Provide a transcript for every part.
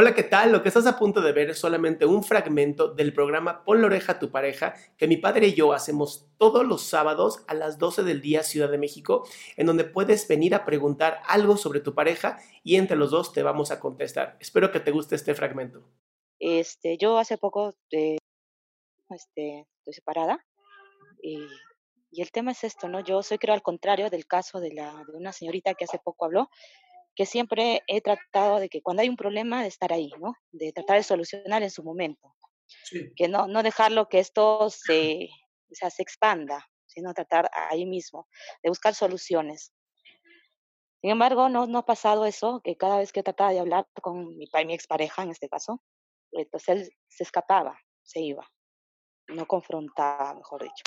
Hola, ¿qué tal? Lo que estás a punto de ver es solamente un fragmento del programa Pon la oreja a tu pareja que mi padre y yo hacemos todos los sábados a las 12 del día Ciudad de México, en donde puedes venir a preguntar algo sobre tu pareja y entre los dos te vamos a contestar. Espero que te guste este fragmento. Este, yo hace poco eh, este, estoy separada y, y el tema es esto, ¿no? Yo soy creo al contrario del caso de, la, de una señorita que hace poco habló, que siempre he tratado de que cuando hay un problema, de estar ahí, ¿no? De tratar de solucionar en su momento. Sí. Que no, no dejarlo que esto se, o sea, se expanda, sino tratar ahí mismo, de buscar soluciones. Sin embargo, no, no ha pasado eso, que cada vez que trataba de hablar con mi, mi expareja, en este caso, entonces él se escapaba, se iba, no confrontaba, mejor dicho.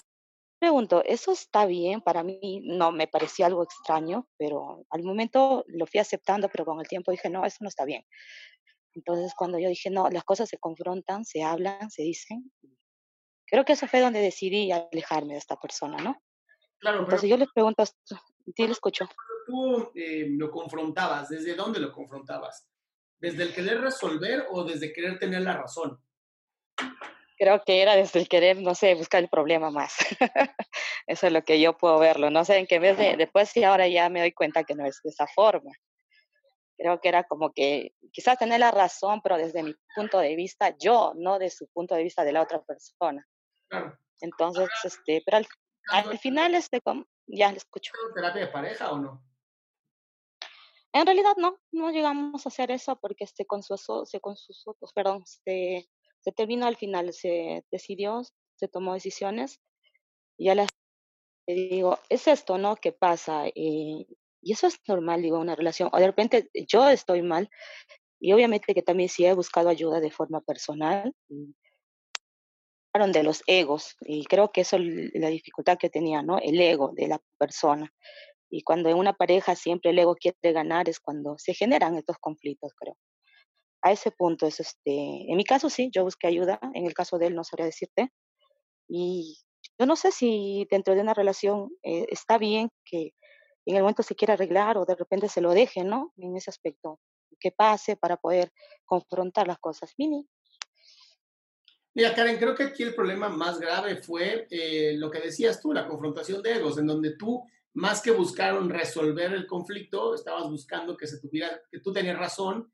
Pregunto, ¿eso está bien? Para mí no me parecía algo extraño, pero al momento lo fui aceptando, pero con el tiempo dije, no, eso no está bien. Entonces, cuando yo dije, no, las cosas se confrontan, se hablan, se dicen, creo que eso fue donde decidí alejarme de esta persona, ¿no? Claro, Entonces yo les pregunto, sí, le escucho. tú eh, lo confrontabas, ¿desde dónde lo confrontabas? ¿Desde el querer resolver o desde querer tener la razón? Creo que era desde el querer, no sé, buscar el problema más. Eso es lo que yo puedo verlo. No sé, en qué vez de, después sí ahora ya me doy cuenta que no es de esa forma. Creo que era como que quizás tener la razón, pero desde mi punto de vista, yo, no de su punto de vista de la otra persona. Claro. Entonces, este, pero al, al final, este, como- ya le escucho. ¿Terapia de pareja o no? En realidad no, no llegamos a hacer eso porque este con su con sus otros, perdón, se, se terminó al final, se decidió, se tomó decisiones y ya las digo, es esto, ¿no? ¿Qué pasa? Eh, y eso es normal, digo, una relación. O de repente yo estoy mal y obviamente que también sí he buscado ayuda de forma personal. y de los egos y creo que eso es la dificultad que tenía, ¿no? El ego de la persona. Y cuando en una pareja siempre el ego quiere ganar es cuando se generan estos conflictos, creo. A ese punto es este, en mi caso sí, yo busqué ayuda, en el caso de él no sabría decirte. Y yo no sé si dentro de una relación eh, está bien que en el momento se quiera arreglar o de repente se lo deje, ¿no? En ese aspecto, que pase para poder confrontar las cosas. Mini, Mira, Karen, creo que aquí el problema más grave fue eh, lo que decías tú, la confrontación de egos, en donde tú, más que buscaron resolver el conflicto, estabas buscando que se tuviera, que tú tenías razón,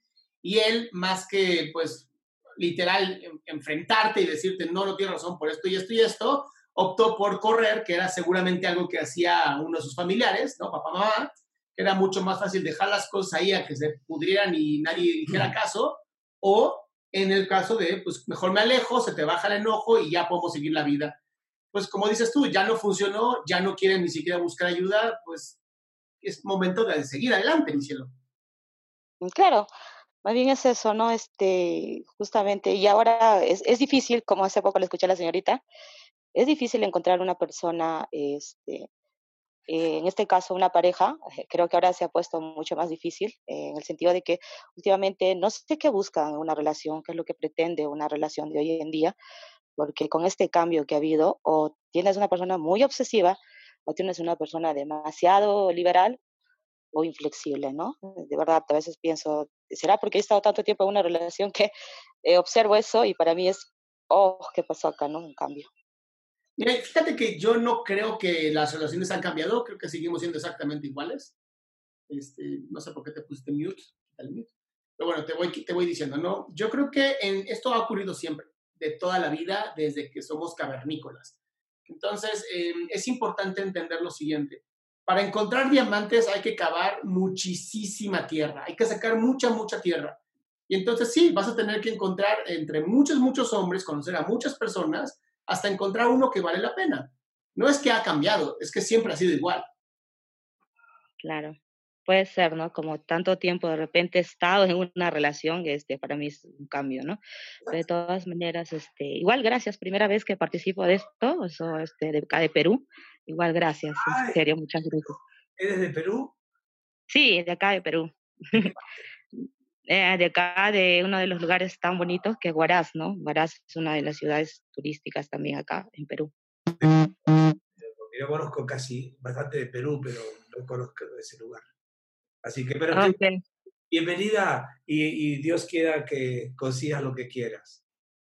y él, más que, pues, literal, en- enfrentarte y decirte, no, no tienes razón por esto y esto y esto, optó por correr, que era seguramente algo que hacía uno de sus familiares, ¿no? Papá, mamá, que era mucho más fácil dejar las cosas ahí a que se pudrieran y nadie dijera caso, o en el caso de, pues mejor me alejo, se te baja el enojo y ya podemos seguir la vida. Pues como dices tú, ya no funcionó, ya no quieren ni siquiera buscar ayuda, pues es momento de seguir adelante, mi cielo. Claro, más bien es eso, ¿no? Este, justamente, y ahora es, es difícil, como hace poco le escuché a la señorita, es difícil encontrar una persona, este, eh, en este caso una pareja, eh, creo que ahora se ha puesto mucho más difícil, eh, en el sentido de que últimamente no sé qué buscan una relación, qué es lo que pretende una relación de hoy en día, porque con este cambio que ha habido, o tienes una persona muy obsesiva, o tienes una persona demasiado liberal, o inflexible, ¿no? De verdad, a veces pienso, ¿será porque he estado tanto tiempo en una relación que eh, observo eso y para mí es, oh, ¿qué pasó acá, no? Un cambio. Mira, fíjate que yo no creo que las relaciones han cambiado, creo que seguimos siendo exactamente iguales. Este, no sé por qué te pusiste mute, mute. Pero bueno, te voy, te voy diciendo, ¿no? Yo creo que en, esto ha ocurrido siempre, de toda la vida, desde que somos cavernícolas. Entonces, em, es importante entender lo siguiente. Para encontrar diamantes hay que cavar muchísima tierra, hay que sacar mucha, mucha tierra. Y entonces sí, vas a tener que encontrar entre muchos, muchos hombres, conocer a muchas personas, hasta encontrar uno que vale la pena. No es que ha cambiado, es que siempre ha sido igual. Claro, puede ser, ¿no? Como tanto tiempo de repente he estado en una relación, este, para mí es un cambio, ¿no? de todas maneras, este, igual gracias, primera vez que participo de esto, eso, este, de acá de Perú, igual gracias, en serio, muchas gracias. ¿Eres de Perú? Sí, de acá de Perú. Eh, de acá, de uno de los lugares tan bonitos que es Huaraz, ¿no? Huaraz es una de las ciudades turísticas también acá en Perú. Yo conozco casi bastante de Perú, pero no conozco ese lugar. Así que, pero bienvenida y, y Dios quiera que consigas lo que quieras.